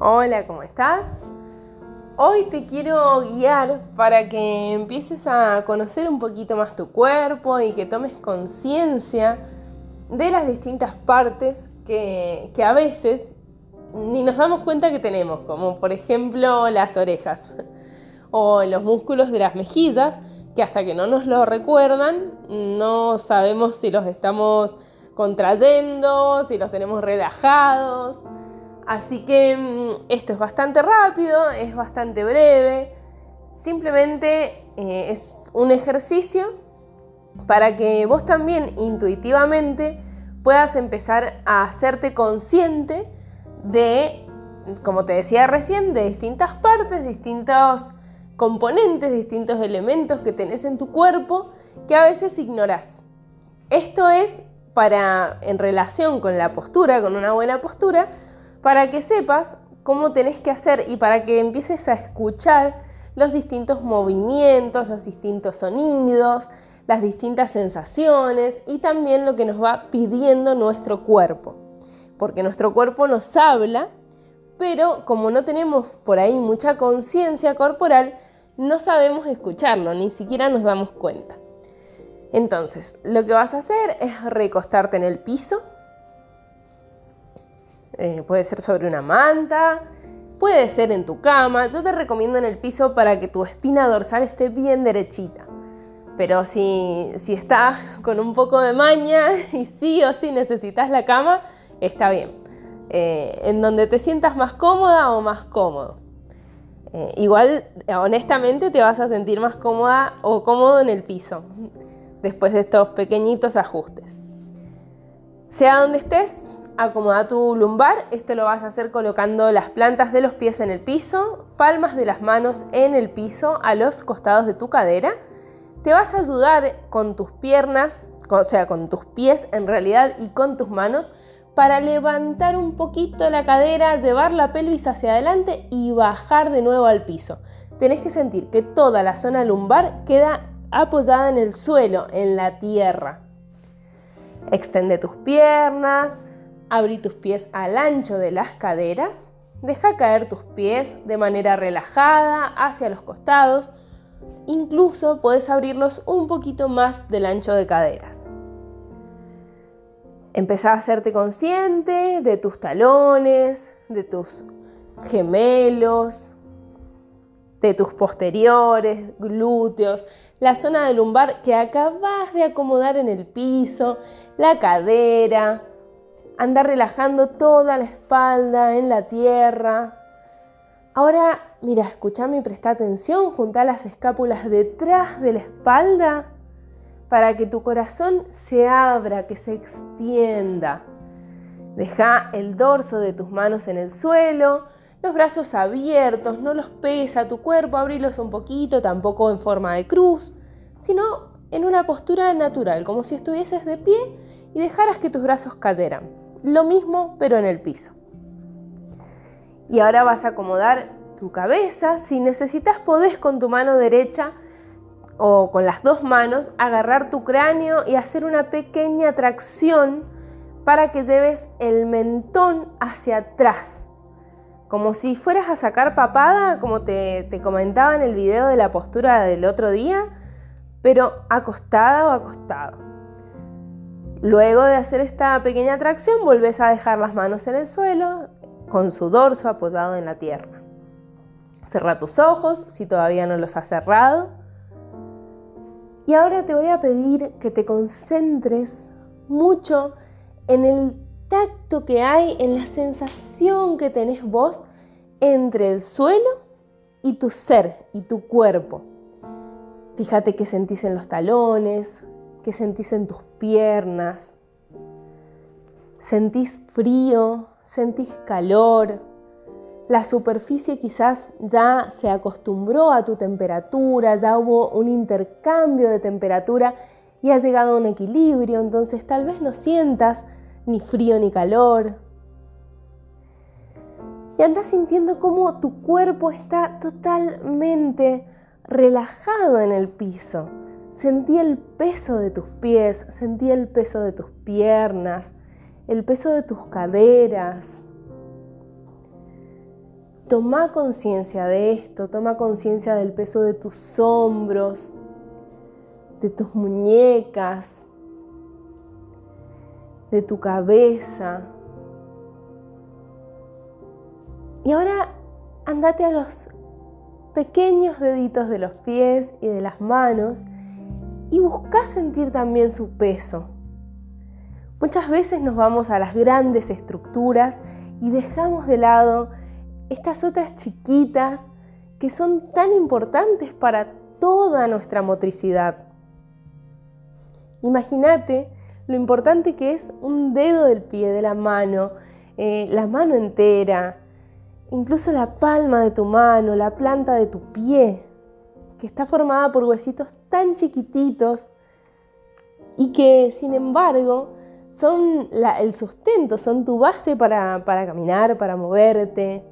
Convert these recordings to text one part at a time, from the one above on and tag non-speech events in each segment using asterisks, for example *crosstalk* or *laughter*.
Hola, ¿cómo estás? Hoy te quiero guiar para que empieces a conocer un poquito más tu cuerpo y que tomes conciencia de las distintas partes que, a veces ni nos damos cuenta que tenemos, como por ejemplo las orejas *laughs* o los músculos de las mejillas, que hasta que no nos lo recuerdan no sabemos si los estamos contrayendo, si los tenemos relajados. Así que mm, esto es bastante rápido, es bastante breve, simplemente eh, es un ejercicio para que vos también intuitivamente puedas empezar a hacerte consciente de, como te decía recién, de distintas partes, distintos componentes, distintos elementos que tenés en tu cuerpo que a veces ignorás. Esto es para, en relación con la postura, con una buena postura, para que sepas cómo tenés que hacer y para que empieces a escuchar los distintos movimientos, los distintos sonidos, las distintas sensaciones y también lo que nos va pidiendo nuestro cuerpo. Porque nuestro cuerpo nos habla, pero como no tenemos por ahí mucha conciencia corporal, no sabemos escucharlo, ni siquiera nos damos cuenta. Entonces, lo que vas a hacer es recostarte en el piso, eh, puede ser sobre una manta, puede ser en tu cama. Yo te recomiendo en el piso para que tu espina dorsal esté bien derechita. Pero si, si estás con un poco de maña *laughs* y sí o sí necesitas la cama, está bien. Eh, en donde te sientas más cómoda o más cómodo. Eh, igual, honestamente, te vas a sentir más cómoda o cómodo en el piso, después de estos pequeñitos ajustes. Sea donde estés, Acomoda tu lumbar, esto lo vas a hacer colocando las plantas de los pies en el piso, palmas de las manos en el piso a los costados de tu cadera. Te vas a ayudar con tus piernas, o sea, con tus pies en realidad y con tus manos para levantar un poquito la cadera, llevar la pelvis hacia adelante y bajar de nuevo al piso. Tenés que sentir que toda la zona lumbar queda apoyada en el suelo, en la tierra. Extende tus piernas, Abrí tus pies al ancho de las caderas. Deja caer tus pies de manera relajada hacia los costados. Incluso puedes abrirlos un poquito más del ancho de caderas. Empezá a hacerte consciente de tus talones, de tus gemelos, de tus posteriores, glúteos, la zona de lumbar que acabas de acomodar en el piso, la cadera, Anda relajando toda la espalda en la tierra. Ahora, mira, escúchame y presta atención, junta las escápulas detrás de la espalda para que tu corazón se abra, que se extienda. Deja el dorso de tus manos en el suelo, los brazos abiertos, no los pesa tu cuerpo, abrilos un poquito, tampoco en forma de cruz, sino en una postura natural, como si estuvieses de pie y dejaras que tus brazos cayeran. Lo mismo, pero en el piso. Y ahora vas a acomodar tu cabeza. Si necesitas, podés con tu mano derecha o con las dos manos agarrar tu cráneo y hacer una pequeña tracción para que lleves el mentón hacia atrás. Como si fueras a sacar papada, como te, comentaba en el video de la postura del otro día, pero acostada o acostado. Luego de hacer esta pequeña tracción, vuelves a dejar las manos en el suelo con su dorso apoyado en la tierra. Cerra tus ojos si todavía no los has cerrado. Y ahora te voy a pedir que te concentres mucho en el tacto que hay, en la sensación que tenés vos entre el suelo y tu ser y tu cuerpo. Fíjate qué sentís en los talones, qué sentís en tus piernas. Sentís frío, sentís calor. La superficie quizás ya se acostumbró a tu temperatura, ya hubo un intercambio de temperatura y ha llegado a un equilibrio, entonces tal vez no sientas ni frío ni calor. Y andas sintiendo cómo tu cuerpo está totalmente relajado en el piso. Sentí el peso de tus pies, sentí el peso de tus piernas, el peso de tus caderas. Toma conciencia de esto, toma conciencia del peso de tus hombros, de tus muñecas, de tu cabeza. Y ahora andate a los pequeños deditos de los pies y de las manos y busca sentir también su peso. Muchas veces nos vamos a las grandes estructuras y dejamos de lado estas otras chiquitas que son tan importantes para toda nuestra motricidad. Imagínate lo importante que es un dedo del pie, de la mano, eh, la mano entera, incluso la palma de tu mano, la planta de tu pie, que está formada por huesitos tan chiquititos y que sin embargo son el sustento, son tu base para, para caminar, para moverte.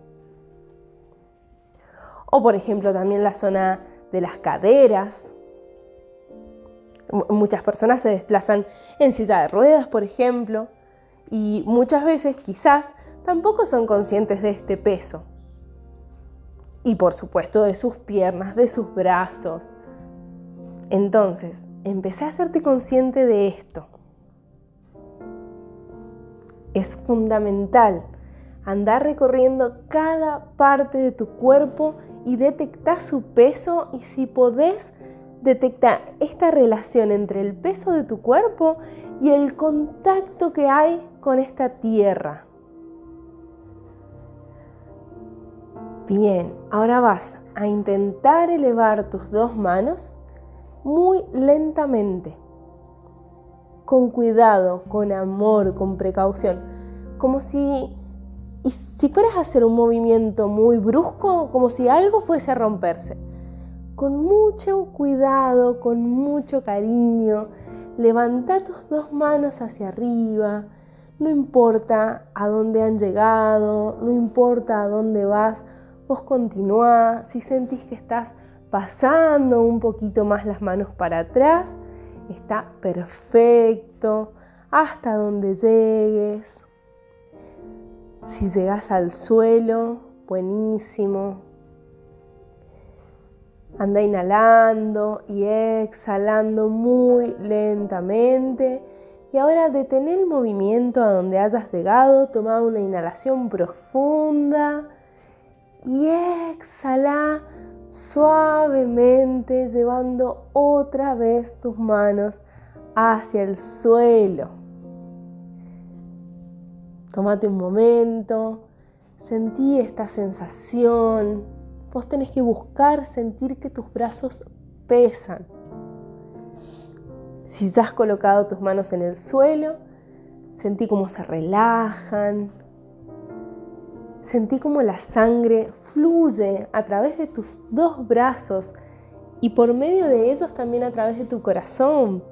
O por ejemplo también la zona de las caderas, Muchas personas se desplazan en silla de ruedas, por ejemplo, y muchas veces quizás tampoco son conscientes de este peso. Y por supuesto de sus piernas, de sus brazos. Entonces, empecé a hacerte consciente de esto. Es fundamental andar recorriendo cada parte de tu cuerpo y detectar su peso y si podés detecta esta relación entre el peso de tu cuerpo y el contacto que hay con esta tierra. Bien, ahora vas a intentar elevar tus dos manos muy lentamente, con cuidado, con amor, con precaución, como si, si fueras a hacer un movimiento muy brusco, como si algo fuese a romperse con mucho cuidado, con mucho cariño, levanta tus dos manos hacia arriba. No importa a dónde han llegado, no importa a dónde vas, vos continúa. Si sentís que estás pasando un poquito más las manos para atrás, está perfecto, hasta donde llegues. Si llegas al suelo, buenísimo. Anda inhalando y exhalando muy lentamente. Y ahora detén el movimiento a donde hayas llegado. Toma una inhalación profunda y exhala suavemente llevando otra vez tus manos hacia el suelo. Tómate un momento, sentí esta sensación Vos tenés que buscar sentir que tus brazos pesan. Si ya has colocado tus manos en el suelo, sentí cómo se relajan. Sentí cómo la sangre fluye a través de tus dos brazos y por medio de ellos también a través de tu corazón.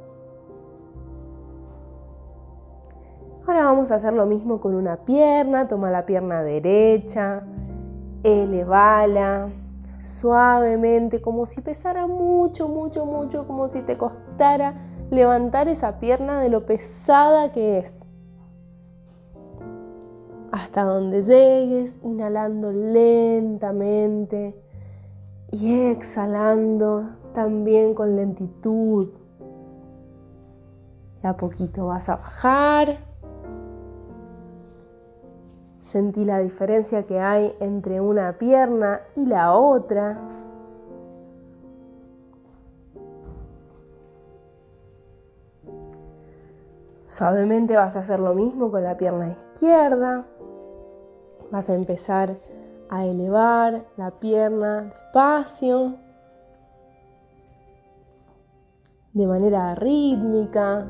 Ahora vamos a hacer lo mismo con una pierna. Toma la pierna derecha, elevala suavemente, como si pesara mucho, mucho, mucho, como si te costara levantar esa pierna de lo pesada que es. Hasta donde llegues, inhalando lentamente y exhalando también con lentitud. Y a poquito vas a bajar. Sentí la diferencia que hay entre una pierna y la otra. Suavemente vas a hacer lo mismo con la pierna izquierda. Vas a empezar a elevar la pierna despacio, de manera rítmica,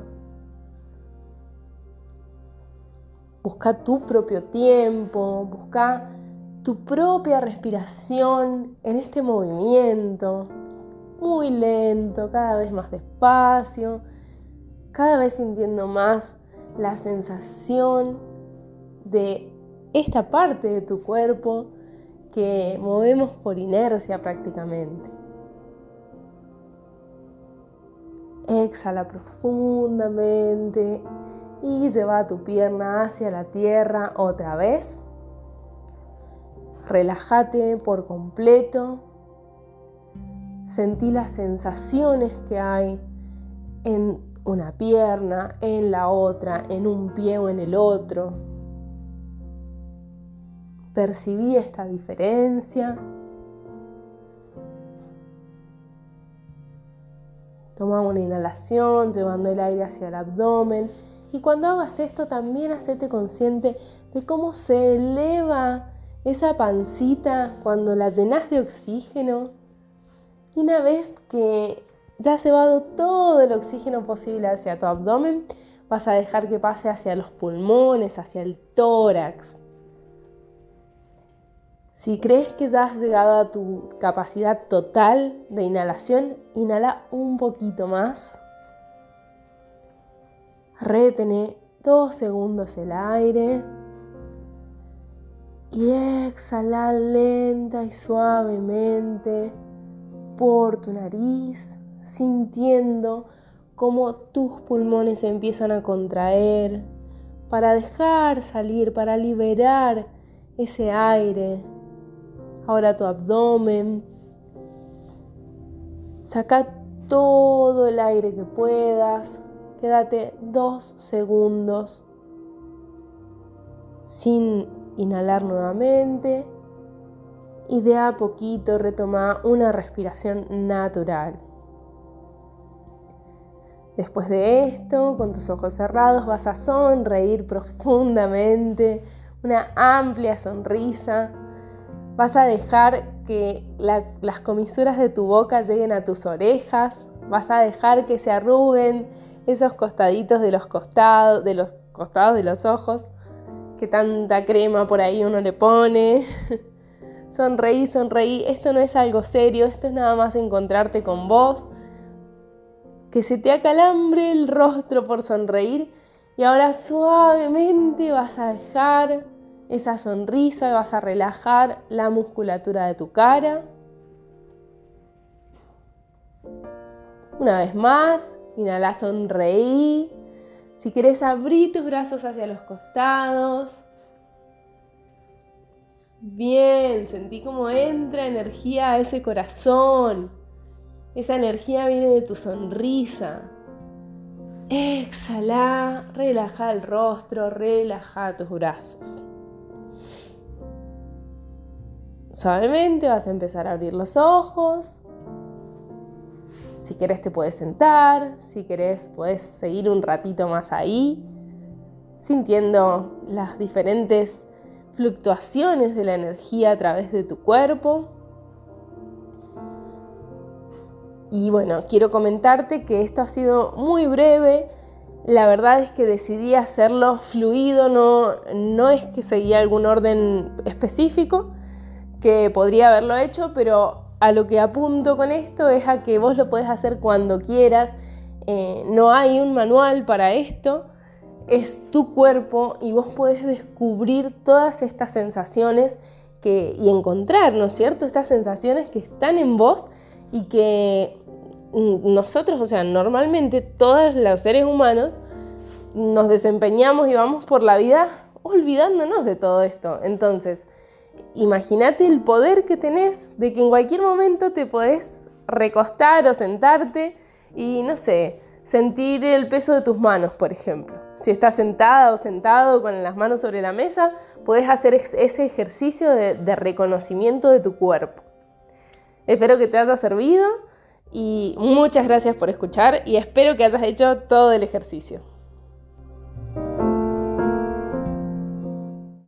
Busca tu propio tiempo, busca tu propia respiración en este movimiento, muy lento, cada vez más despacio, cada vez sintiendo más la sensación de esta parte de tu cuerpo que movemos por inercia prácticamente. Exhala profundamente y lleva tu pierna hacia la tierra otra vez. Relájate por completo. Sentí las sensaciones que hay en una pierna, en la otra, en un pie o en el otro. Percibí esta diferencia. Toma una inhalación, llevando el aire hacia el abdomen. Y cuando hagas esto, también hacete consciente de cómo se eleva esa pancita cuando la llenas de oxígeno. Y una vez que ya has llevado todo el oxígeno posible hacia tu abdomen, vas a dejar que pase hacia los pulmones, hacia el tórax. Si crees que ya has llegado a tu capacidad total de inhalación, inhala un poquito más. Retene dos segundos el aire. Y exhala lenta y suavemente por tu nariz, sintiendo cómo tus pulmones empiezan a contraer para dejar salir, para liberar ese aire Ahora tu abdomen. Saca todo el aire que puedas. Quédate dos segundos sin inhalar nuevamente. Y de a poquito retoma una respiración natural. Después de esto, con tus ojos cerrados, vas a sonreír profundamente, una amplia sonrisa Vas a dejar que las comisuras de tu boca lleguen a tus orejas. Vas a dejar que se arruguen esos costaditos de los costados, de los costados de los ojos, que tanta crema por ahí uno le pone. *laughs* sonreí, sonreí. Esto no es algo serio, esto es nada más encontrarte con vos. Que se te acalambre el rostro por sonreír. Y ahora suavemente vas a dejar esa sonrisa, vas a relajar la musculatura de tu cara. Una vez más, inhala, sonreí. Si quieres abrir tus brazos hacia los costados. Bien, sentí cómo entra energía a ese corazón. Esa energía viene de tu sonrisa. Exhala, relaja el rostro, relaja tus brazos. Suavemente vas a empezar a abrir los ojos. Si querés te puedes sentar, si querés puedes seguir un ratito más ahí, sintiendo las diferentes fluctuaciones de la energía a través de tu cuerpo. Y bueno, quiero comentarte que esto ha sido muy breve. La verdad es que decidí hacerlo fluido, no, no es que seguía algún orden específico, que podría haberlo hecho, pero a lo que apunto con esto es a que vos lo podés hacer cuando quieras. Eh, no hay un manual para esto, es tu cuerpo y vos podés descubrir todas estas sensaciones que, y encontrar, ¿no es cierto? Estas sensaciones que están en vos y que nosotros, o sea, normalmente todos los seres humanos nos desempeñamos y vamos por la vida olvidándonos de todo esto. Entonces, imagínate el poder que tenés de que en cualquier momento te podés recostar o sentarte y, no sé, sentir el peso de tus manos, por ejemplo. Si estás sentada o sentado con las manos sobre la mesa, podés hacer ese ejercicio de, de reconocimiento de tu cuerpo. Espero que te haya servido y muchas gracias por escuchar y espero que hayas hecho todo el ejercicio.